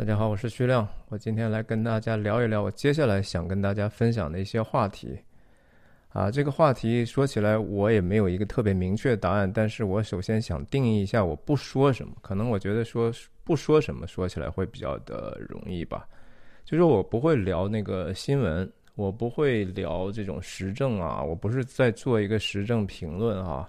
大家好，我是徐亮，我今天来跟大家聊一聊我接下来想跟大家分享的一些话题。啊，这个话题说起来我也没有一个特别明确的答案，但是我首先想定义一下我不说什么。可能我觉得说不说什么说起来会比较的容易吧。就是我不会聊那个新闻，我不会聊这种时政啊，我不是在做一个时政评论啊。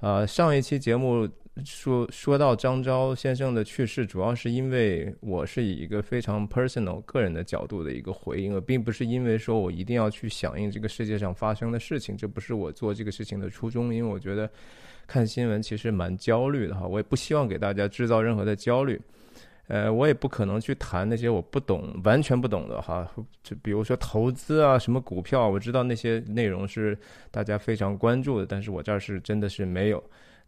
呃，上一期节目。说说到张昭先生的去世，主要是因为我是以一个非常 personal 个人的角度的一个回应，而并不是因为说我一定要去响应这个世界上发生的事情，这不是我做这个事情的初衷。因为我觉得看新闻其实蛮焦虑的哈，我也不希望给大家制造任何的焦虑。呃，我也不可能去谈那些我不懂、完全不懂的哈，就比如说投资啊，什么股票，我知道那些内容是大家非常关注的，但是我这儿是真的是没有。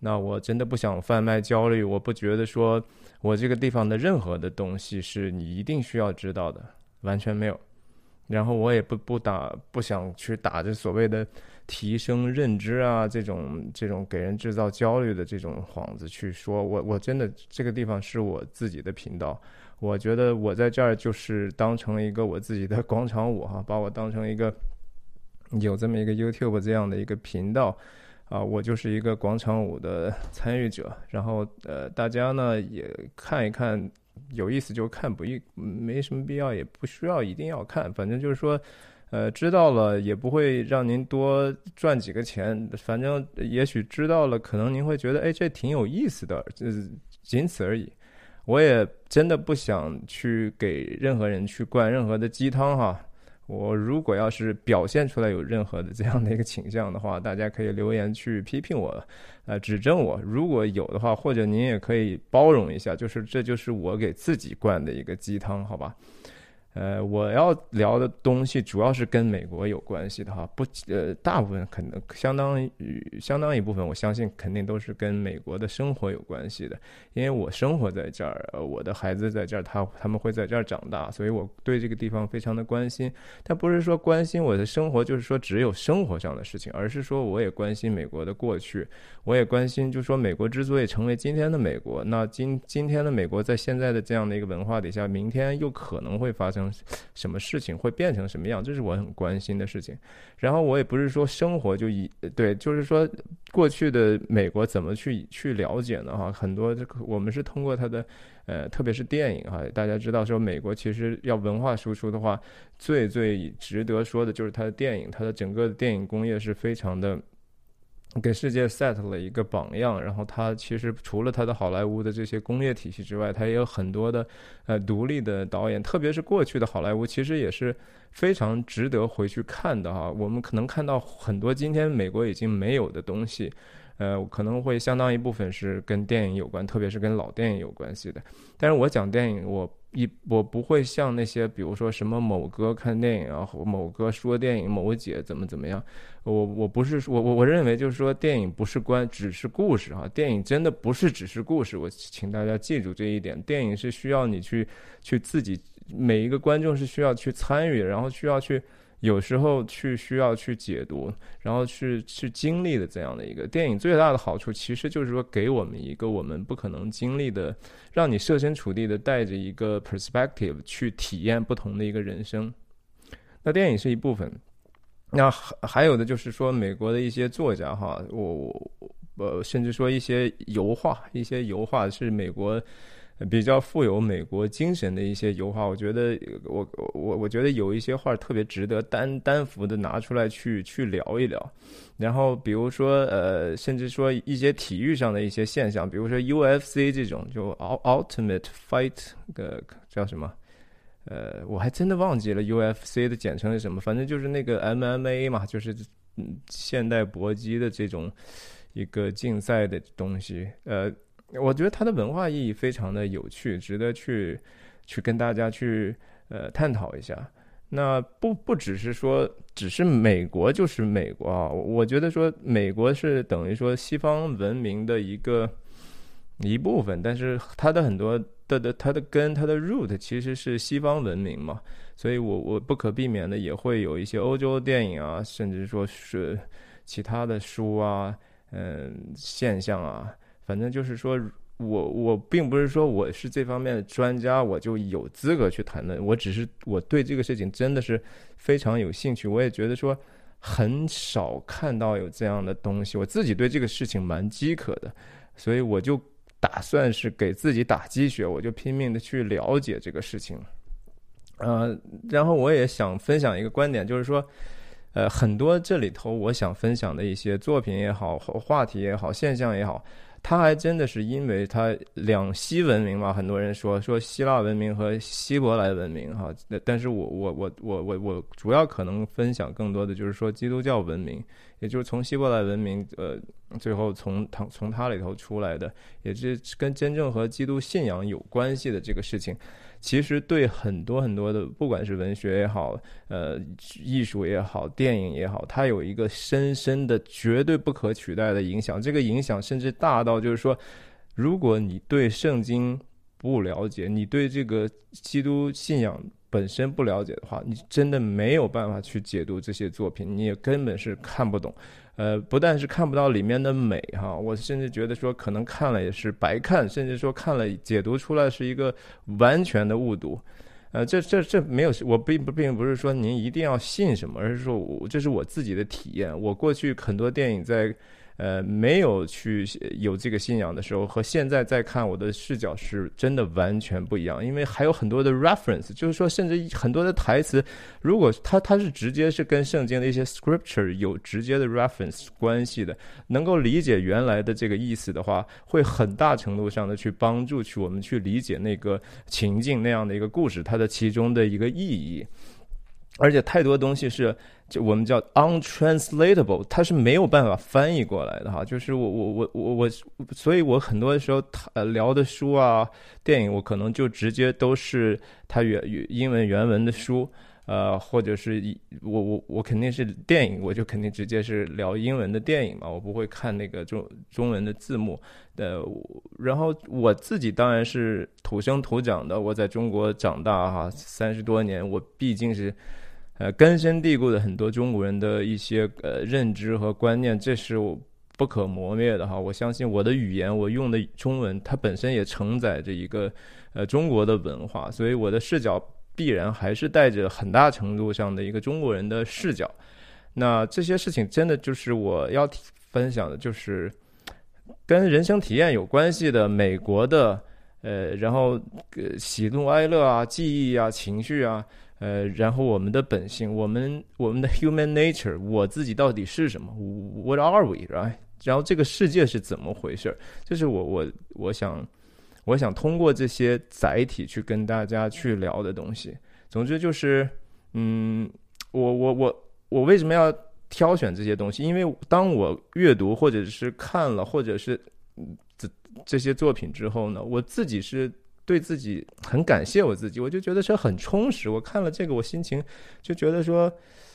那我真的不想贩卖焦虑，我不觉得说我这个地方的任何的东西是你一定需要知道的，完全没有。然后我也不不打，不想去打着所谓的提升认知啊这种这种给人制造焦虑的这种幌子去说，我我真的这个地方是我自己的频道，我觉得我在这儿就是当成一个我自己的广场舞哈，把我当成一个有这么一个 YouTube 这样的一个频道。啊，我就是一个广场舞的参与者，然后呃，大家呢也看一看，有意思就看，不一没什么必要，也不需要一定要看，反正就是说，呃，知道了也不会让您多赚几个钱，反正也许知道了，可能您会觉得，哎，这挺有意思的，这仅此而已。我也真的不想去给任何人去灌任何的鸡汤哈。我如果要是表现出来有任何的这样的一个倾向的话，大家可以留言去批评我，呃，指正我。如果有的话，或者您也可以包容一下，就是这就是我给自己灌的一个鸡汤，好吧？呃，我要聊的东西主要是跟美国有关系的哈，不，呃，大部分可能相当于相当一部分，我相信肯定都是跟美国的生活有关系的，因为我生活在这儿，呃，我的孩子在这儿，他他们会在这儿长大，所以我对这个地方非常的关心。但不是说关心我的生活，就是说只有生活上的事情，而是说我也关心美国的过去，我也关心，就是说美国之所以成为今天的美国，那今今天的美国在现在的这样的一个文化底下，明天又可能会发生。什么事情会变成什么样？这是我很关心的事情。然后我也不是说生活就以对，就是说过去的美国怎么去去了解呢？哈，很多这个我们是通过它的呃，特别是电影哈。大家知道说美国其实要文化输出的话，最最值得说的就是它的电影，它的整个的电影工业是非常的。给世界 set 了一个榜样，然后他其实除了他的好莱坞的这些工业体系之外，他也有很多的呃独立的导演，特别是过去的好莱坞，其实也是非常值得回去看的哈。我们可能看到很多今天美国已经没有的东西。呃，可能会相当一部分是跟电影有关，特别是跟老电影有关系的。但是我讲电影，我一我不会像那些，比如说什么某哥看电影啊，某哥说电影，某姐怎么怎么样。我我不是我我我认为就是说电影不是关，只是故事哈。电影真的不是只是故事，我请大家记住这一点。电影是需要你去去自己每一个观众是需要去参与，然后需要去。有时候去需要去解读，然后去去经历的这样的一个电影，最大的好处其实就是说给我们一个我们不可能经历的，让你设身处地的带着一个 perspective 去体验不同的一个人生。那电影是一部分，那还还有的就是说美国的一些作家哈，我我呃甚至说一些油画，一些油画是美国。比较富有美国精神的一些油画，我觉得我我我觉得有一些画特别值得单单幅的拿出来去去聊一聊。然后比如说呃，甚至说一些体育上的一些现象，比如说 UFC 这种就 Ultimate Fight 个叫什么？呃，我还真的忘记了 UFC 的简称是什么，反正就是那个 MMA 嘛，就是嗯现代搏击的这种一个竞赛的东西，呃。我觉得它的文化意义非常的有趣，值得去去跟大家去呃探讨一下。那不不只是说，只是美国就是美国啊。我觉得说美国是等于说西方文明的一个一部分，但是它的很多的的它的根它的 root 其实是西方文明嘛。所以我我不可避免的也会有一些欧洲电影啊，甚至说是其他的书啊，嗯，现象啊。反正就是说，我我并不是说我是这方面的专家，我就有资格去谈论。我只是我对这个事情真的是非常有兴趣。我也觉得说很少看到有这样的东西，我自己对这个事情蛮饥渴的，所以我就打算是给自己打鸡血，我就拼命的去了解这个事情。呃，然后我也想分享一个观点，就是说，呃，很多这里头我想分享的一些作品也好，话题也好，现象也好。他还真的是因为它两西文明嘛，很多人说说希腊文明和希伯来文明哈，但是我我我我我我主要可能分享更多的就是说基督教文明，也就是从希伯来文明呃最后从它从它里头出来的，也是跟真正和基督信仰有关系的这个事情。其实对很多很多的，不管是文学也好，呃，艺术也好，电影也好，它有一个深深的、绝对不可取代的影响。这个影响甚至大到，就是说，如果你对圣经不了解，你对这个基督信仰本身不了解的话，你真的没有办法去解读这些作品，你也根本是看不懂。呃，不但是看不到里面的美哈，我甚至觉得说可能看了也是白看，甚至说看了解读出来是一个完全的误读。呃，这这这没有，我并不并不是说您一定要信什么，而是说我这是我自己的体验。我过去很多电影在。呃，没有去有这个信仰的时候，和现在再看我的视角是真的完全不一样。因为还有很多的 reference，就是说，甚至很多的台词，如果他他是直接是跟圣经的一些 scripture 有直接的 reference 关系的，能够理解原来的这个意思的话，会很大程度上的去帮助去我们去理解那个情境那样的一个故事它的其中的一个意义。而且太多东西是。就我们叫 untranslatable，它是没有办法翻译过来的哈。就是我我我我我，所以我很多的时候呃聊的书啊、电影，我可能就直接都是它原英文原文的书，呃，或者是我我我肯定是电影，我就肯定直接是聊英文的电影嘛，我不会看那个中中文的字幕。呃，然后我自己当然是土生土长的，我在中国长大哈，三十多年，我毕竟是。呃，根深蒂固的很多中国人的一些呃认知和观念，这是我不可磨灭的哈。我相信我的语言，我用的中文，它本身也承载着一个呃中国的文化，所以我的视角必然还是带着很大程度上的一个中国人的视角。那这些事情真的就是我要分享的，就是跟人生体验有关系的美国的呃，然后喜怒哀乐啊、记忆啊、情绪啊。呃，然后我们的本性，我们我们的 human nature，我自己到底是什么？What are we？right？然后这个世界是怎么回事？就是我我我想我想通过这些载体去跟大家去聊的东西。总之就是，嗯，我我我我为什么要挑选这些东西？因为当我阅读或者是看了或者是这这些作品之后呢，我自己是。对自己很感谢我自己，我就觉得是很充实。我看了这个，我心情就觉得说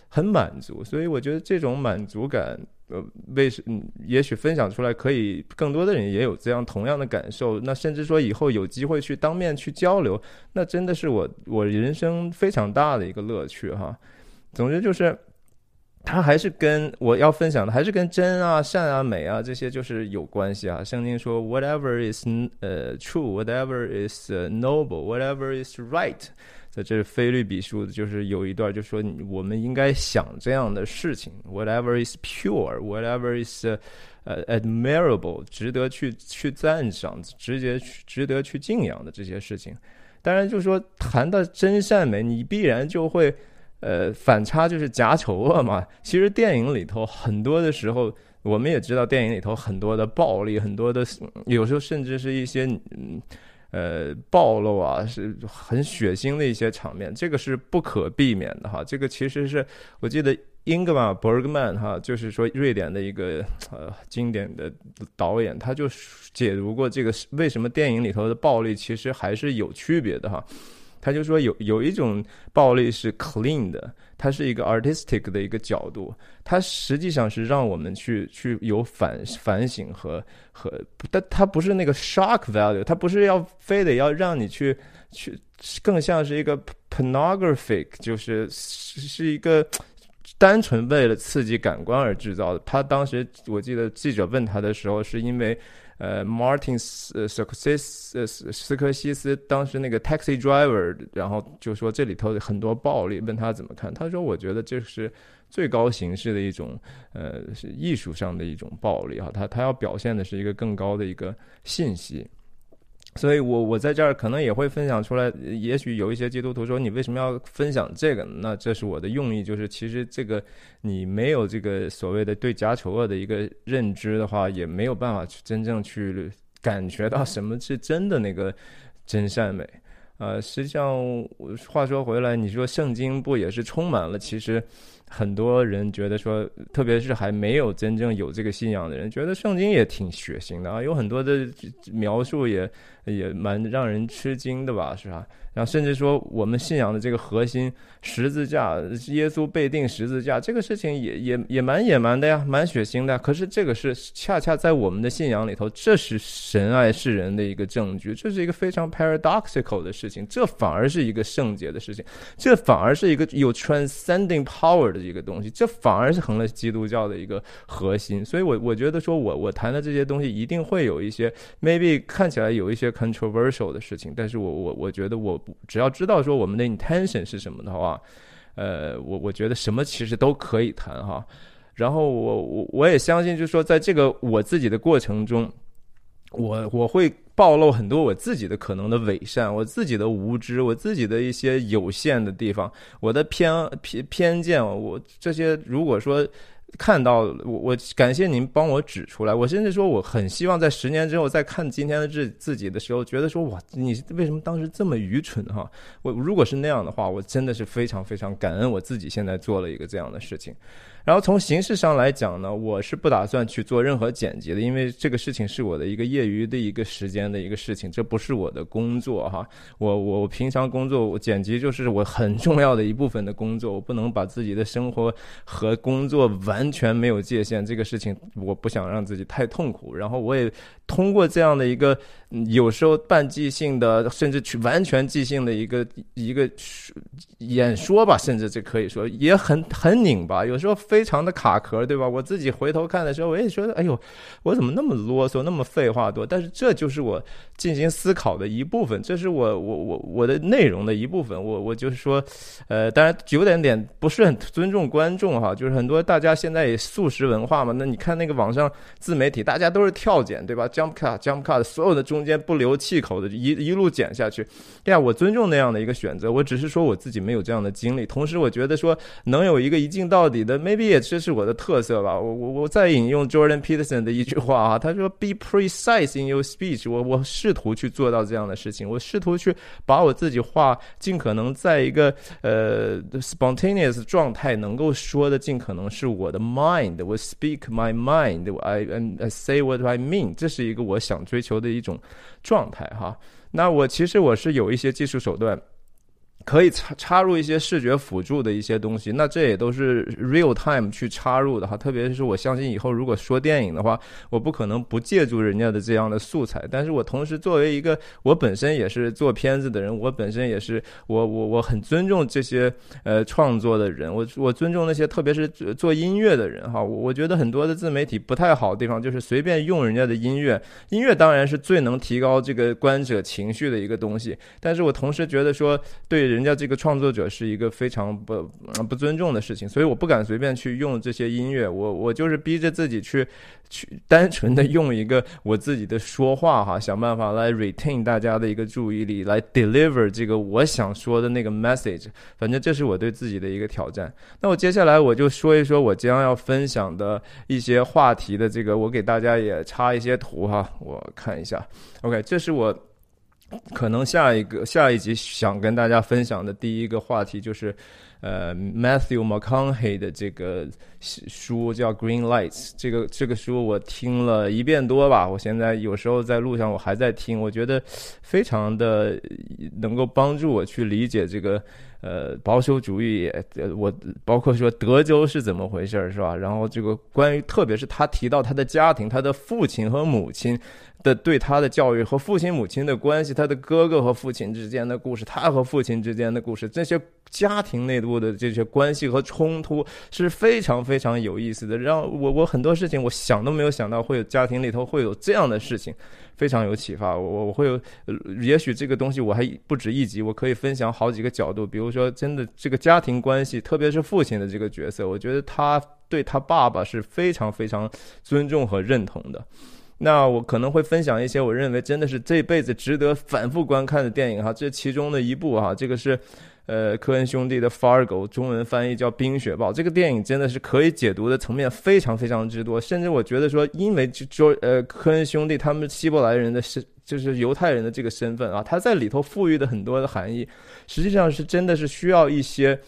很满足，所以我觉得这种满足感，呃，为什嗯也许分享出来，可以更多的人也有这样同样的感受。那甚至说以后有机会去当面去交流，那真的是我我人生非常大的一个乐趣哈。总之就是。它还是跟我要分享的，还是跟真啊、善啊、美啊这些就是有关系啊。圣经说，whatever is 呃 true，whatever is noble，whatever is right，在这菲律比书就是有一段就说我们应该想这样的事情，whatever is pure，whatever is 呃 admirable，值得去去赞赏，直接去值得去敬仰的这些事情。当然，就是说谈到真善美，你必然就会。呃，反差就是假丑恶嘛。其实电影里头很多的时候，我们也知道电影里头很多的暴力，很多的有时候甚至是一些嗯呃暴露啊，是很血腥的一些场面，这个是不可避免的哈。这个其实是我记得英格玛·伯格曼哈，就是说瑞典的一个呃经典的导演，他就解读过这个为什么电影里头的暴力其实还是有区别的哈。他就说有有一种暴力是 clean 的，它是一个 artistic 的一个角度，它实际上是让我们去去有反反省和和，但它不是那个 shock value，它不是要非得要让你去去，更像是一个 pornographic，就是是一个单纯为了刺激感官而制造的。他当时我记得记者问他的时候，是因为。呃，Martin 斯斯科斯斯科西斯当时那个 Taxi Driver，然后就说这里头很多暴力，问他怎么看，他说我觉得这是最高形式的一种呃是艺术上的一种暴力啊，他他要表现的是一个更高的一个信息。所以，我我在这儿可能也会分享出来。也许有一些基督徒说：“你为什么要分享这个？”那这是我的用意，就是其实这个你没有这个所谓的对假丑恶的一个认知的话，也没有办法去真正去感觉到什么是真的那个真善美。呃，实际上，话说回来，你说圣经不也是充满了？其实很多人觉得说，特别是还没有真正有这个信仰的人，觉得圣经也挺血腥的啊，有很多的描述也。也蛮让人吃惊的吧，是吧？然后甚至说，我们信仰的这个核心十字架，耶稣被钉十字架，这个事情也也也蛮野蛮的呀，蛮血腥的。可是这个是恰恰在我们的信仰里头，这是神爱世人的一个证据，这是一个非常 paradoxical 的事情，这反而是一个圣洁的事情，这反而是一个有 transcending power 的一个东西，这反而是成了基督教的一个核心。所以，我我觉得说我我谈的这些东西一定会有一些 maybe 看起来有一些。Controversial 的事情，但是我我我觉得我只要知道说我们的 intention 是什么的话，呃，我我觉得什么其实都可以谈哈。然后我我我也相信，就是说在这个我自己的过程中，我我会暴露很多我自己的可能的伪善，我自己的无知，我自己的一些有限的地方，我的偏偏偏见，我这些如果说。看到我，我感谢您帮我指出来。我甚至说，我很希望在十年之后再看今天的自自己的时候，觉得说，哇，你为什么当时这么愚蠢哈？我如果是那样的话，我真的是非常非常感恩我自己现在做了一个这样的事情。然后从形式上来讲呢，我是不打算去做任何剪辑的，因为这个事情是我的一个业余的一个时间的一个事情，这不是我的工作哈。我我平常工作，我剪辑就是我很重要的一部分的工作，我不能把自己的生活和工作完全没有界限，这个事情我不想让自己太痛苦。然后我也通过这样的一个有时候半即兴的，甚至去完全即兴的一个一个演说吧，甚至这可以说也很很拧巴，有时候非。常的卡壳，对吧？我自己回头看的时候，我也觉得，哎呦，我怎么那么啰嗦，那么废话多？但是这就是我进行思考的一部分，这是我我我我的内容的一部分。我我就是说，呃，当然有点点不是很尊重观众哈，就是很多大家现在也素食文化嘛。那你看那个网上自媒体，大家都是跳剪，对吧？Jump cut，Jump cut，所有的中中间不留气口的，一一路剪下去。对呀，我尊重那样的一个选择，我只是说我自己没有这样的经历。同时，我觉得说能有一个一镜到底的，maybe。也这是我的特色吧。我我我再引用 Jordan Peterson 的一句话啊，他说：“Be precise in your speech。”我我试图去做到这样的事情，我试图去把我自己话尽可能在一个呃 spontaneous 状态能够说的尽可能是我的 mind。我 speak my mind。I I say what I mean。这是一个我想追求的一种状态哈。那我其实我是有一些技术手段。可以插插入一些视觉辅助的一些东西，那这也都是 real time 去插入的哈。特别是我相信以后如果说电影的话，我不可能不借助人家的这样的素材。但是我同时作为一个我本身也是做片子的人，我本身也是我我我很尊重这些呃创作的人，我我尊重那些特别是做音乐的人哈。我我觉得很多的自媒体不太好的地方就是随便用人家的音乐，音乐当然是最能提高这个观者情绪的一个东西。但是我同时觉得说对。人家这个创作者是一个非常不不尊重的事情，所以我不敢随便去用这些音乐。我我就是逼着自己去去单纯的用一个我自己的说话哈，想办法来 retain 大家的一个注意力，来 deliver 这个我想说的那个 message。反正这是我对自己的一个挑战。那我接下来我就说一说我将要分享的一些话题的这个，我给大家也插一些图哈，我看一下。OK，这是我。可能下一个下一集想跟大家分享的第一个话题就是，呃，Matthew McConaughey 的这个书叫《Green Lights》。这个这个书我听了一遍多吧，我现在有时候在路上我还在听，我觉得非常的能够帮助我去理解这个呃保守主义，呃我包括说德州是怎么回事儿是吧？然后这个关于特别是他提到他的家庭，他的父亲和母亲。的对他的教育和父亲母亲的关系，他的哥哥和父亲之间的故事，他和父亲之间的故事，这些家庭内部的这些关系和冲突是非常非常有意思的。让我我很多事情我想都没有想到会有家庭里头会有这样的事情，非常有启发。我我会有，也许这个东西我还不止一集，我可以分享好几个角度。比如说，真的这个家庭关系，特别是父亲的这个角色，我觉得他对他爸爸是非常非常尊重和认同的。那我可能会分享一些我认为真的是这辈子值得反复观看的电影哈，这其中的一部哈，这个是，呃，科恩兄弟的《Fargo》，中文翻译叫《冰雪暴》。这个电影真的是可以解读的层面非常非常之多，甚至我觉得说，因为就呃科恩兄弟他们希伯来人的身，就是犹太人的这个身份啊，他在里头赋予的很多的含义，实际上是真的是需要一些。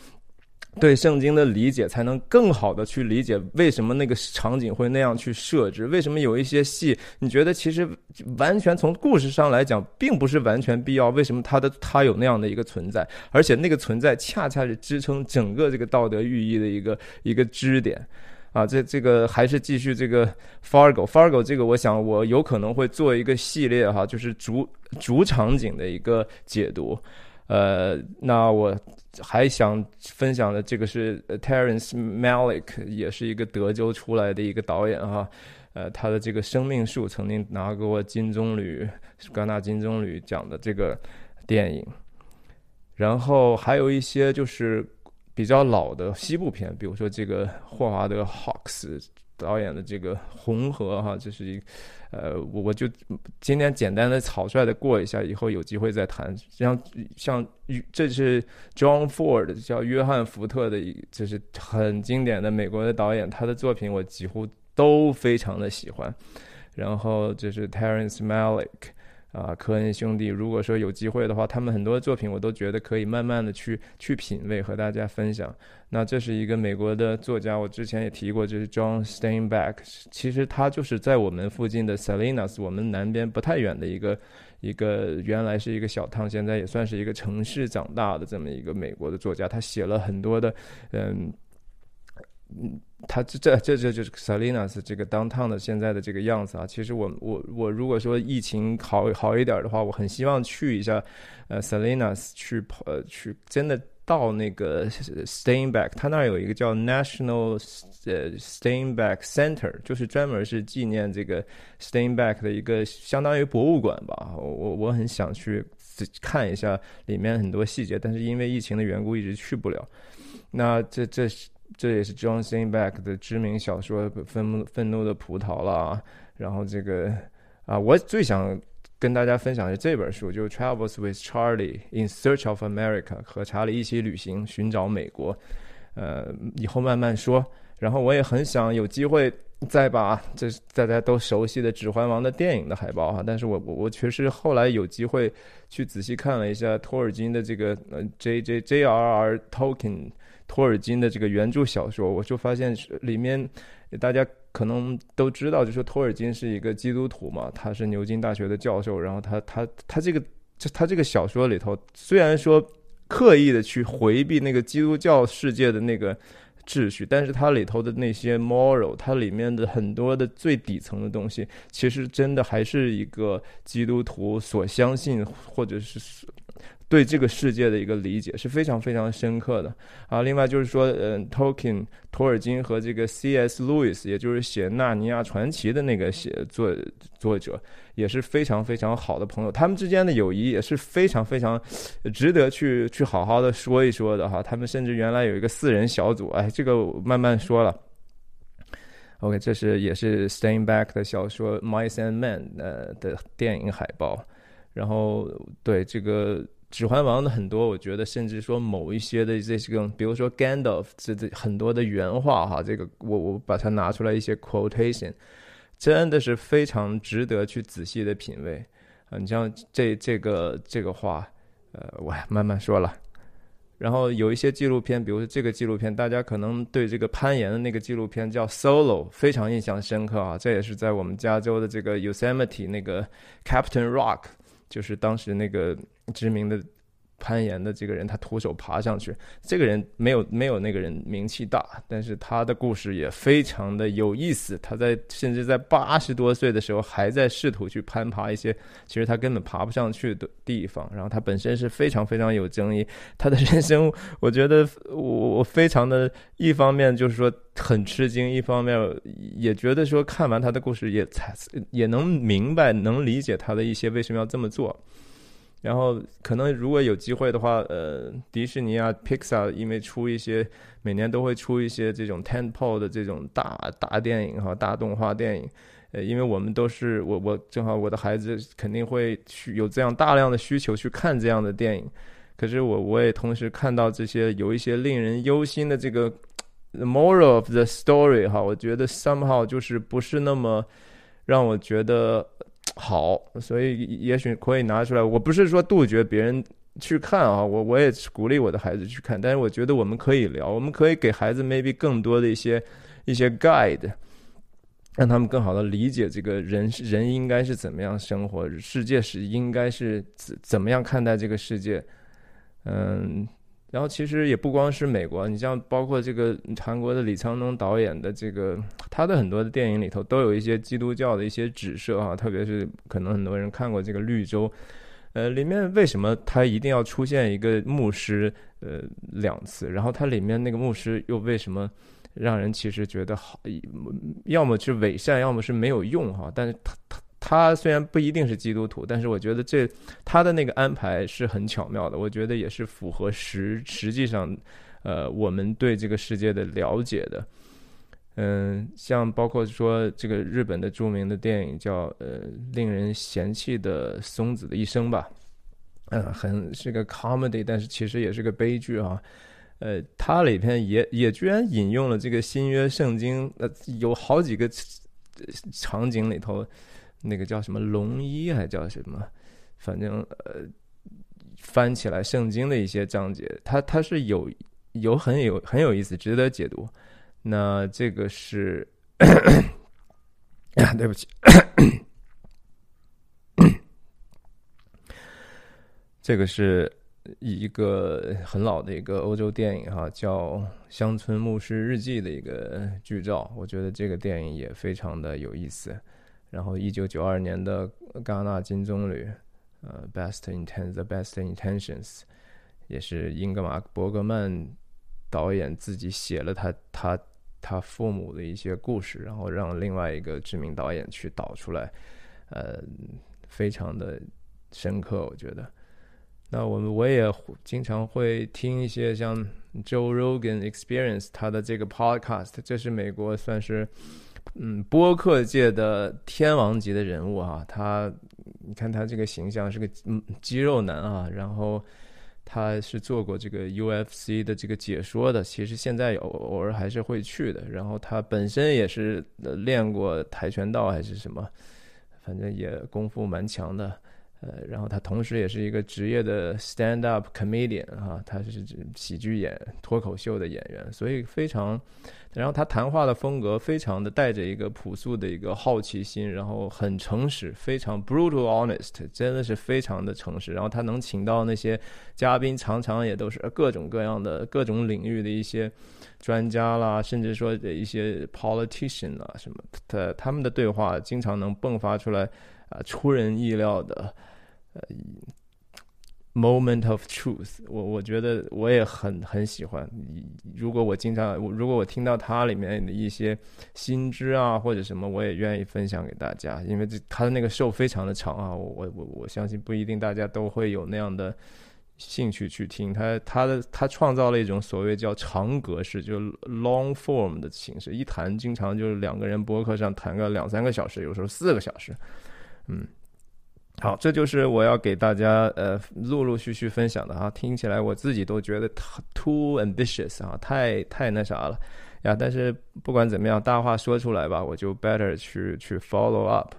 对圣经的理解，才能更好的去理解为什么那个场景会那样去设置，为什么有一些戏，你觉得其实完全从故事上来讲，并不是完全必要，为什么它的它有那样的一个存在，而且那个存在恰恰是支撑整个这个道德寓意的一个一个支点，啊，这这个还是继续这个 Fargo Fargo 这个，我想我有可能会做一个系列哈，就是主主场景的一个解读。呃，那我还想分享的这个是 Terence Malick，也是一个德州出来的一个导演哈。呃，他的这个生命树曾经拿过金棕榈戛纳金棕榈奖的这个电影。然后还有一些就是比较老的西部片，比如说这个霍华德 Hawks 导演的这个《红河》哈，这是一。呃，我我就今天简单的草率的过一下，以后有机会再谈。像像这是 John Ford 叫约翰福特的，一就是很经典的美国的导演，他的作品我几乎都非常的喜欢。然后就是 Terence Malick。啊，科恩兄弟，如果说有机会的话，他们很多作品我都觉得可以慢慢的去去品味和大家分享。那这是一个美国的作家，我之前也提过，就是 John Steinbeck。其实他就是在我们附近的 Salinas，我们南边不太远的一个一个原来是一个小 town，，现在也算是一个城市长大的这么一个美国的作家。他写了很多的，嗯。嗯，他这这这这就是 Salinas 这个 downtown 的现在的这个样子啊。其实我我我如果说疫情好好一点的话，我很希望去一下，呃，Salinas 去呃去真的到那个 Steinbeck，他那儿有一个叫 National 呃 Steinbeck Center，就是专门是纪念这个 Steinbeck 的一个相当于博物馆吧。我我我很想去看一下里面很多细节，但是因为疫情的缘故一直去不了。那这这是。这也是 John Steinbeck 的知名小说《愤愤怒的葡萄》了啊。然后这个啊，我最想跟大家分享的这本书，就是《Travels with Charlie in Search of America》，和查理一起旅行，寻找美国。呃，以后慢慢说。然后我也很想有机会再把这大家都熟悉的《指环王》的电影的海报哈，但是我我我确实后来有机会去仔细看了一下托尔金的这个呃 J J J R R Tolkien。托尔金的这个原著小说，我就发现里面大家可能都知道，就说托尔金是一个基督徒嘛，他是牛津大学的教授，然后他他他这个他这个小说里头，虽然说刻意的去回避那个基督教世界的那个秩序，但是它里头的那些 moral，它里面的很多的最底层的东西，其实真的还是一个基督徒所相信或者是。对这个世界的一个理解是非常非常深刻的啊！另外就是说，嗯，Tolkien 托尔金和这个 C.S. Lewis，也就是写《纳尼亚传奇》的那个写作作者，也是非常非常好的朋友。他们之间的友谊也是非常非常值得去去好好的说一说的哈。他们甚至原来有一个四人小组，哎，这个慢慢说了。OK，这是也是 Steinbeck 的小说《Mice and Men》呃的电影海报，然后对这个。指环王的很多，我觉得甚至说某一些的这些个，比如说 Gandalf 这这很多的原话哈，这个我我把它拿出来一些 quotation，真的是非常值得去仔细的品味啊。你像这这个这个话，呃，我慢慢说了。然后有一些纪录片，比如说这个纪录片，大家可能对这个攀岩的那个纪录片叫 Solo 非常印象深刻啊。这也是在我们加州的这个 Yosemite 那个 Captain Rock。就是当时那个知名的攀岩的这个人，他徒手爬上去。这个人没有没有那个人名气大，但是他的故事也非常的有意思。他在甚至在八十多岁的时候，还在试图去攀爬一些其实他根本爬不上去的地方。然后他本身是非常非常有争议。他的人生，我觉得我我非常的一方面就是说很吃惊，一方面也觉得说看完他的故事也才也能明白能理解他的一些为什么要这么做。然后可能如果有机会的话，呃，迪士尼啊，Pixar 因为出一些每年都会出一些这种 tentpole 的这种大大电影哈，大动画电影，呃，因为我们都是我我正好我的孩子肯定会去有这样大量的需求去看这样的电影，可是我我也同时看到这些有一些令人忧心的这个 moral of the story 哈，我觉得 somehow 就是不是那么让我觉得。好，所以也许可以拿出来。我不是说杜绝别人去看啊，我我也鼓励我的孩子去看。但是我觉得我们可以聊，我们可以给孩子 maybe 更多的一些一些 guide，让他们更好的理解这个人人应该是怎么样生活，世界是应该是怎怎么样看待这个世界，嗯。然后其实也不光是美国，你像包括这个韩国的李沧东导演的这个，他的很多的电影里头都有一些基督教的一些指涉啊，特别是可能很多人看过这个《绿洲》，呃，里面为什么他一定要出现一个牧师呃两次？然后他里面那个牧师又为什么让人其实觉得好，要么是伪善，要么是没有用哈？但是他他。他虽然不一定是基督徒，但是我觉得这他的那个安排是很巧妙的。我觉得也是符合实实际上，呃，我们对这个世界的了解的。嗯，像包括说这个日本的著名的电影叫呃令人嫌弃的松子的一生吧，嗯，很是个 comedy，但是其实也是个悲剧啊。呃，它里边也也居然引用了这个新约圣经，呃，有好几个场景里头。那个叫什么龙一还叫什么？反正呃，翻起来圣经的一些章节，它它是有有很有很有意思，值得解读。那这个是，对不起，这个是一个很老的一个欧洲电影哈，叫《乡村牧师日记》的一个剧照。我觉得这个电影也非常的有意思。然后，一九九二年的戛纳金棕榈，呃，《Best Intent》The Best Intentions，也是英格玛·伯格曼导演自己写了他他他父母的一些故事，然后让另外一个知名导演去导出来，呃，非常的深刻，我觉得。那我们我也经常会听一些像 Joe Rogan Experience 他的这个 Podcast，这是美国算是。嗯，播客界的天王级的人物啊，他，你看他这个形象是个嗯肌肉男啊，然后他是做过这个 UFC 的这个解说的，其实现在偶偶尔还是会去的，然后他本身也是练过跆拳道还是什么，反正也功夫蛮强的。呃，然后他同时也是一个职业的 stand up comedian 哈，他是喜剧演脱口秀的演员，所以非常，然后他谈话的风格非常的带着一个朴素的一个好奇心，然后很诚实，非常 brutal honest，真的是非常的诚实。然后他能请到那些嘉宾，常常也都是各种各样的各种领域的一些专家啦，甚至说一些 politician 啊什么，他他们的对话经常能迸发出来啊出人意料的。呃，moment of truth，我我觉得我也很很喜欢。如果我经常，如果我听到它里面的一些新知啊或者什么，我也愿意分享给大家。因为这它的那个 show 非常的长啊，我我我我相信不一定大家都会有那样的兴趣去听。他他的他创造了一种所谓叫长格式，就 long form 的形式，一谈经常就是两个人博客上谈个两三个小时，有时候四个小时，嗯。好，这就是我要给大家呃陆陆续续分享的哈，听起来我自己都觉得 too ambitious 啊，太太那啥了呀。但是不管怎么样，大话说出来吧，我就 better 去去 follow up。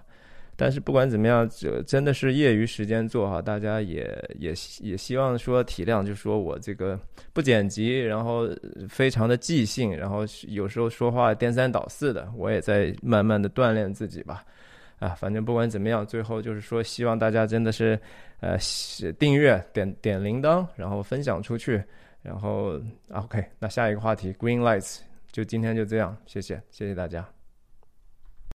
但是不管怎么样，这真的是业余时间做哈，大家也也也希望说体谅，就说我这个不剪辑，然后非常的即兴，然后有时候说话颠三倒四的，我也在慢慢的锻炼自己吧。啊，反正不管怎么样，最后就是说，希望大家真的是呃订阅、点点铃铛，然后分享出去，然后 OK。那下一个话题，Green Lights，就今天就这样，谢谢，谢谢大家。